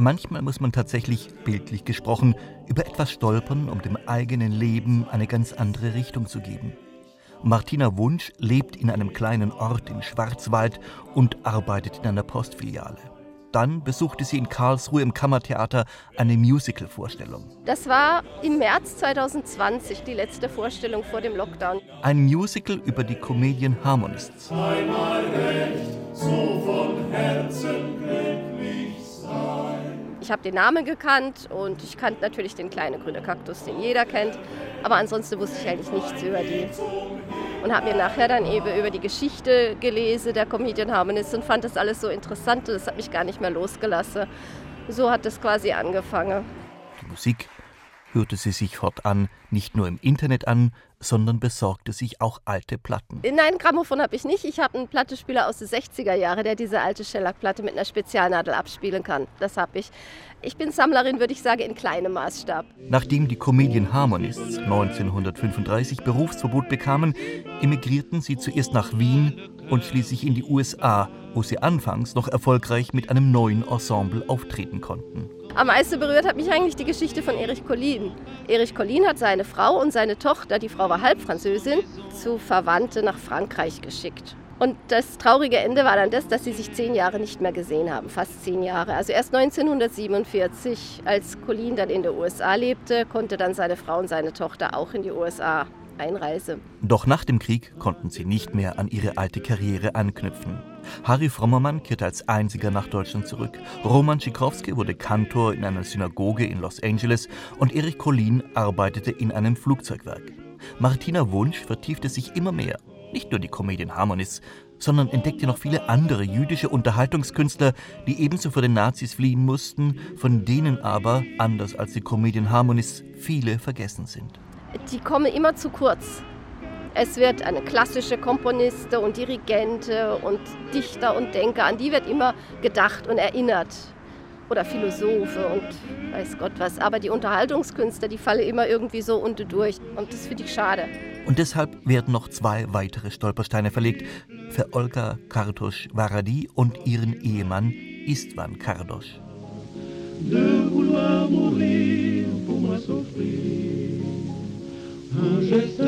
Manchmal muss man tatsächlich, bildlich gesprochen, über etwas stolpern, um dem eigenen Leben eine ganz andere Richtung zu geben. Martina Wunsch lebt in einem kleinen Ort im Schwarzwald und arbeitet in einer Postfiliale. Dann besuchte sie in Karlsruhe im Kammertheater eine Musical-Vorstellung. Das war im März 2020 die letzte Vorstellung vor dem Lockdown. Ein Musical über die Comedian Harmonists. Einmal recht, Ich habe den Namen gekannt und ich kannte natürlich den kleinen grünen Kaktus, den jeder kennt. Aber ansonsten wusste ich eigentlich nichts über die und habe mir nachher dann eben über die Geschichte gelesen der Comedian Harmonist und fand das alles so interessant. Das hat mich gar nicht mehr losgelassen. So hat es quasi angefangen. Die Musik hörte sie sich fortan nicht nur im Internet an, sondern besorgte sich auch alte Platten. Nein, Grammophon habe ich nicht. Ich habe einen Plattenspieler aus den 60er Jahren, der diese alte Shellac-Platte mit einer Spezialnadel abspielen kann. Das habe ich. Ich bin Sammlerin, würde ich sagen, in kleinem Maßstab. Nachdem die Comedian Harmonists 1935 Berufsverbot bekamen, emigrierten sie zuerst nach Wien und schließlich in die USA, wo sie anfangs noch erfolgreich mit einem neuen Ensemble auftreten konnten. Am meisten berührt hat mich eigentlich die Geschichte von Erich Collin. Erich Collin hat seine Frau und seine Tochter, die Frau war Halbfranzösin, zu Verwandte nach Frankreich geschickt. Und das traurige Ende war dann das, dass sie sich zehn Jahre nicht mehr gesehen haben, fast zehn Jahre. Also erst 1947, als Collin dann in den USA lebte, konnte dann seine Frau und seine Tochter auch in die USA einreisen. Doch nach dem Krieg konnten sie nicht mehr an ihre alte Karriere anknüpfen. Harry Frommermann kehrte als einziger nach Deutschland zurück. Roman Tschikowski wurde Kantor in einer Synagoge in Los Angeles und Erich Collin arbeitete in einem Flugzeugwerk. Martina Wunsch vertiefte sich immer mehr. Nicht nur die Comedian Harmonists, sondern entdeckte noch viele andere jüdische Unterhaltungskünstler, die ebenso vor den Nazis fliehen mussten, von denen aber, anders als die Comedian Harmonists, viele vergessen sind. Die kommen immer zu kurz. Es wird eine klassische Komponiste und Dirigente und Dichter und Denker, an die wird immer gedacht und erinnert. Oder Philosophe und weiß Gott was. Aber die Unterhaltungskünstler, die fallen immer irgendwie so unten durch. Und das finde ich schade. Und deshalb werden noch zwei weitere Stolpersteine verlegt für Olga Kardosch-Varadi und ihren Ehemann Istvan Kardosch. De vouloir mourir pour moi un geste